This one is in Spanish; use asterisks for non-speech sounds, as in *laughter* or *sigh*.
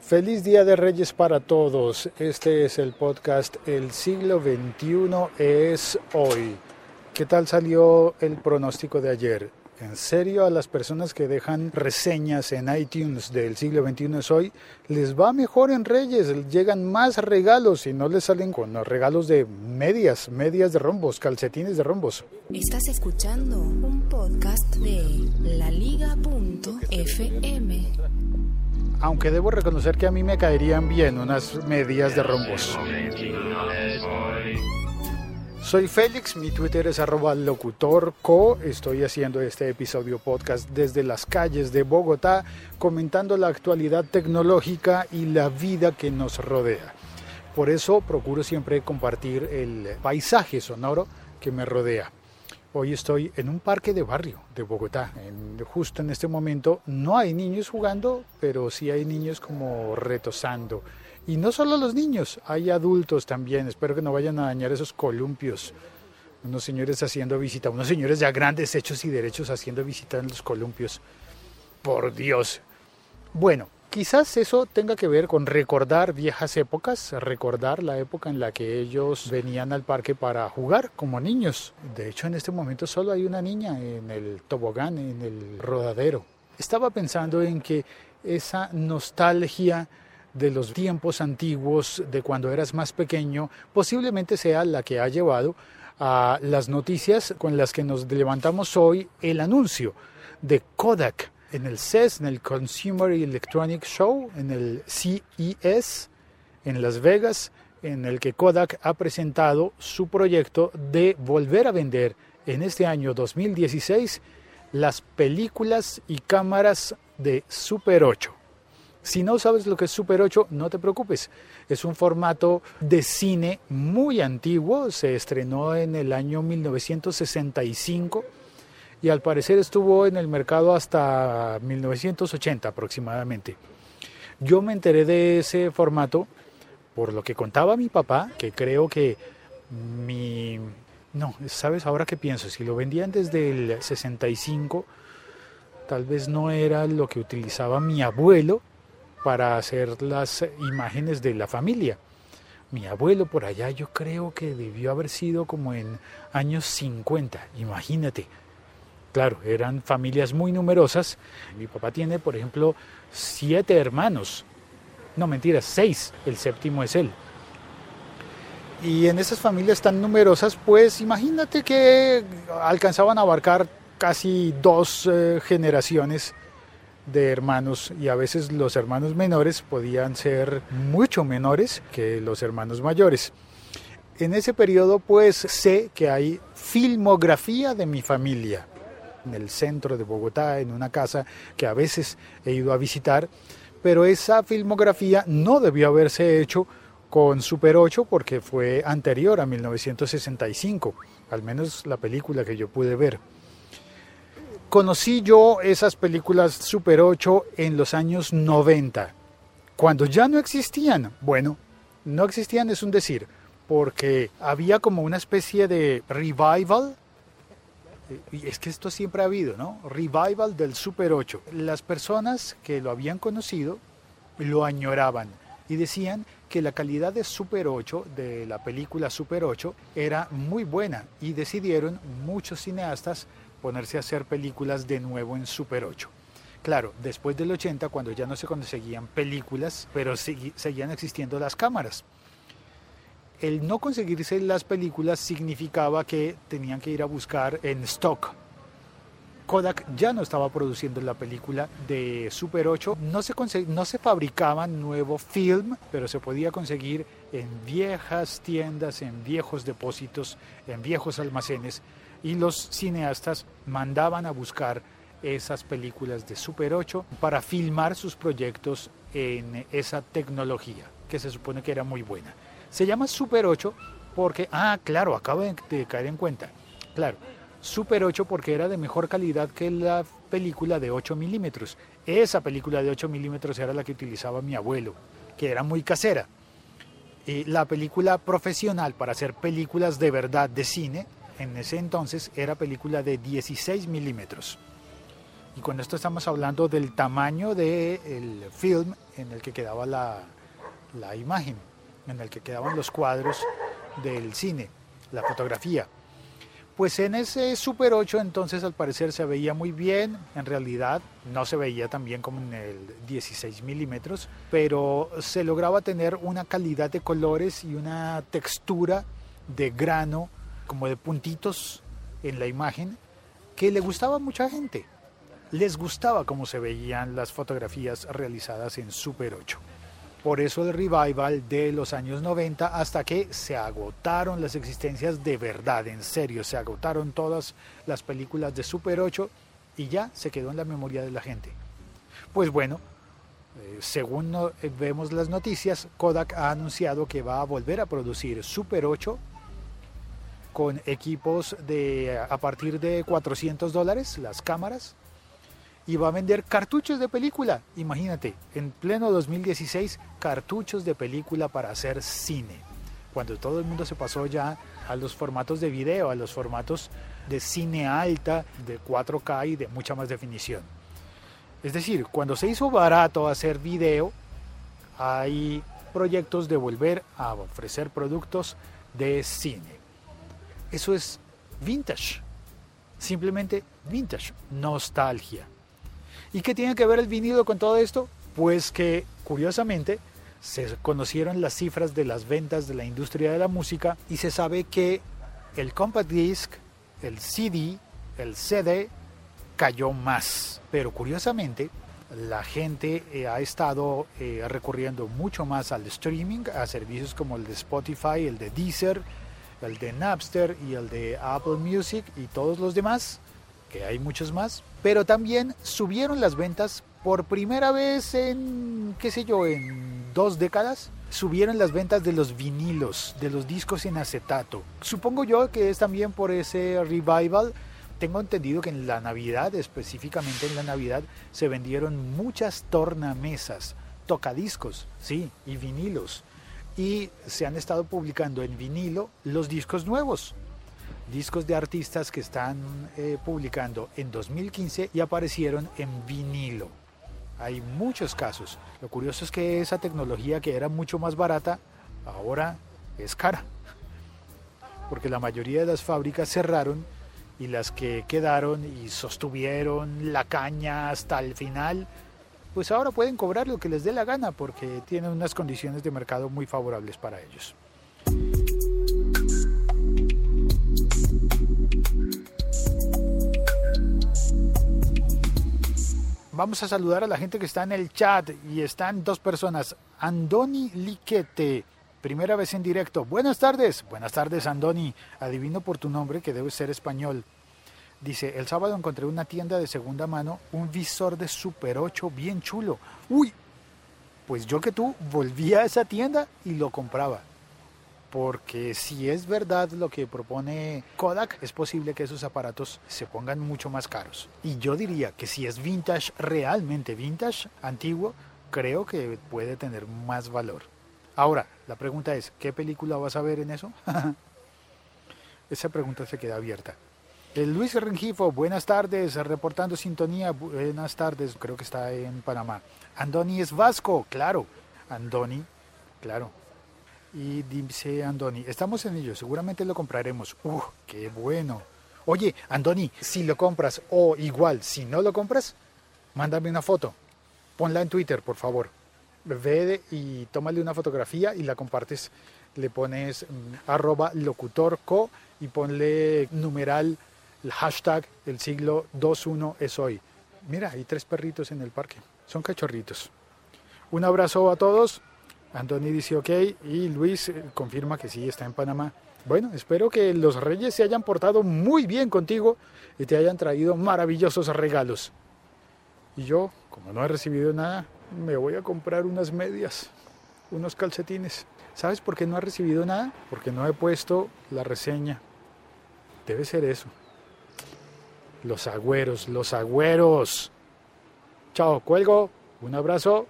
Feliz Día de Reyes para todos. Este es el podcast El siglo XXI es hoy. ¿Qué tal salió el pronóstico de ayer? En serio, a las personas que dejan reseñas en iTunes del siglo XXI es hoy, les va mejor en Reyes, llegan más regalos y no les salen con los regalos de medias, medias de rombos, calcetines de rombos. Estás escuchando un podcast de laliga.fm. Aunque debo reconocer que a mí me caerían bien unas medias de rombos. Soy Félix, mi Twitter es arroba locutorco. Estoy haciendo este episodio podcast desde las calles de Bogotá, comentando la actualidad tecnológica y la vida que nos rodea. Por eso procuro siempre compartir el paisaje sonoro que me rodea. Hoy estoy en un parque de barrio de Bogotá. justo en este momento no hay niños jugando, pero sí hay niños como retosando y no solo los niños, hay adultos también. Espero que no vayan a dañar esos columpios. Unos señores haciendo visita, unos señores ya grandes, hechos y derechos haciendo visita en los columpios. Por Dios. Bueno, quizás eso tenga que ver con recordar viejas épocas, recordar la época en la que ellos venían al parque para jugar como niños. De hecho, en este momento solo hay una niña en el tobogán, en el rodadero. Estaba pensando en que esa nostalgia de los tiempos antiguos, de cuando eras más pequeño, posiblemente sea la que ha llevado a las noticias con las que nos levantamos hoy, el anuncio de Kodak en el CES, en el Consumer Electronic Show, en el CES, en Las Vegas, en el que Kodak ha presentado su proyecto de volver a vender en este año 2016 las películas y cámaras de Super 8. Si no sabes lo que es Super 8, no te preocupes. Es un formato de cine muy antiguo, se estrenó en el año 1965 y al parecer estuvo en el mercado hasta 1980 aproximadamente. Yo me enteré de ese formato por lo que contaba mi papá, que creo que mi... No, sabes, ahora que pienso, si lo vendían desde el 65, tal vez no era lo que utilizaba mi abuelo para hacer las imágenes de la familia. Mi abuelo por allá yo creo que debió haber sido como en años 50, imagínate. Claro, eran familias muy numerosas. Mi papá tiene, por ejemplo, siete hermanos. No, mentira, seis. El séptimo es él. Y en esas familias tan numerosas, pues imagínate que alcanzaban a abarcar casi dos eh, generaciones de hermanos y a veces los hermanos menores podían ser mucho menores que los hermanos mayores. En ese periodo pues sé que hay filmografía de mi familia en el centro de Bogotá, en una casa que a veces he ido a visitar, pero esa filmografía no debió haberse hecho con Super 8 porque fue anterior a 1965, al menos la película que yo pude ver. Conocí yo esas películas Super 8 en los años 90, cuando ya no existían. Bueno, no existían es un decir, porque había como una especie de revival. Y es que esto siempre ha habido, ¿no? Revival del Super 8. Las personas que lo habían conocido lo añoraban y decían que la calidad de Super 8, de la película Super 8, era muy buena y decidieron muchos cineastas ponerse a hacer películas de nuevo en Super 8. Claro, después del 80, cuando ya no se conseguían películas, pero seguían existiendo las cámaras. El no conseguirse las películas significaba que tenían que ir a buscar en stock. Kodak ya no estaba produciendo la película de Super 8, no se, no se fabricaba nuevo film, pero se podía conseguir en viejas tiendas, en viejos depósitos, en viejos almacenes y los cineastas mandaban a buscar esas películas de Super 8 para filmar sus proyectos en esa tecnología que se supone que era muy buena. Se llama Super 8 porque, ah, claro, acabo de caer en cuenta, claro, Super 8 porque era de mejor calidad que la película de 8 milímetros. Esa película de 8 milímetros era la que utilizaba mi abuelo, que era muy casera. Y la película profesional para hacer películas de verdad de cine en ese entonces era película de 16 milímetros. Y con esto estamos hablando del tamaño del film en el que quedaba la, la imagen, en el que quedaban los cuadros del cine, la fotografía. Pues en ese Super 8 entonces al parecer se veía muy bien, en realidad no se veía tan bien como en el 16 milímetros, pero se lograba tener una calidad de colores y una textura de grano, como de puntitos en la imagen, que le gustaba a mucha gente. Les gustaba cómo se veían las fotografías realizadas en Super 8. Por eso el revival de los años 90 hasta que se agotaron las existencias de verdad, en serio, se agotaron todas las películas de Super 8 y ya se quedó en la memoria de la gente. Pues bueno, eh, según eh, vemos las noticias, Kodak ha anunciado que va a volver a producir Super 8 con equipos de a partir de 400 dólares, las cámaras, y va a vender cartuchos de película. Imagínate, en pleno 2016, cartuchos de película para hacer cine. Cuando todo el mundo se pasó ya a los formatos de video, a los formatos de cine alta, de 4K y de mucha más definición. Es decir, cuando se hizo barato hacer video, hay proyectos de volver a ofrecer productos de cine. Eso es vintage, simplemente vintage, nostalgia. ¿Y qué tiene que ver el vinilo con todo esto? Pues que curiosamente se conocieron las cifras de las ventas de la industria de la música y se sabe que el compact disc, el CD, el CD cayó más. Pero curiosamente la gente eh, ha estado eh, recurriendo mucho más al streaming, a servicios como el de Spotify, el de Deezer, el de Napster y el de Apple Music y todos los demás que hay muchos más, pero también subieron las ventas por primera vez en, qué sé yo, en dos décadas. Subieron las ventas de los vinilos, de los discos en acetato. Supongo yo que es también por ese revival. Tengo entendido que en la Navidad, específicamente en la Navidad, se vendieron muchas tornamesas, tocadiscos, sí, y vinilos. Y se han estado publicando en vinilo los discos nuevos discos de artistas que están eh, publicando en 2015 y aparecieron en vinilo. Hay muchos casos. Lo curioso es que esa tecnología que era mucho más barata, ahora es cara. Porque la mayoría de las fábricas cerraron y las que quedaron y sostuvieron la caña hasta el final, pues ahora pueden cobrar lo que les dé la gana porque tienen unas condiciones de mercado muy favorables para ellos. Vamos a saludar a la gente que está en el chat y están dos personas. Andoni Liquete, primera vez en directo. Buenas tardes. Buenas tardes, Andoni. Adivino por tu nombre que debe ser español. Dice, el sábado encontré una tienda de segunda mano, un visor de Super 8 bien chulo. Uy, pues yo que tú volví a esa tienda y lo compraba porque si es verdad lo que propone Kodak, es posible que esos aparatos se pongan mucho más caros. Y yo diría que si es vintage, realmente vintage, antiguo, creo que puede tener más valor. Ahora, la pregunta es, ¿qué película vas a ver en eso? *laughs* Esa pregunta se queda abierta. Luis Rengifo, buenas tardes, reportando sintonía, buenas tardes, creo que está en Panamá. Andoni es vasco, claro, Andoni, claro, y dice Andoni, estamos en ello, seguramente lo compraremos. ¡Uh, qué bueno! Oye, Andoni, si lo compras o igual, si no lo compras, mándame una foto. Ponla en Twitter, por favor. Ve y tómale una fotografía y la compartes. Le pones mm, arroba locutorco y ponle numeral, el hashtag, el siglo 21 es hoy. Mira, hay tres perritos en el parque. Son cachorritos. Un abrazo a todos. Anthony dice ok y Luis eh, confirma que sí está en Panamá. Bueno, espero que los reyes se hayan portado muy bien contigo y te hayan traído maravillosos regalos. Y yo, como no he recibido nada, me voy a comprar unas medias, unos calcetines. ¿Sabes por qué no he recibido nada? Porque no he puesto la reseña. Debe ser eso. Los agüeros, los agüeros. Chao, cuelgo. Un abrazo.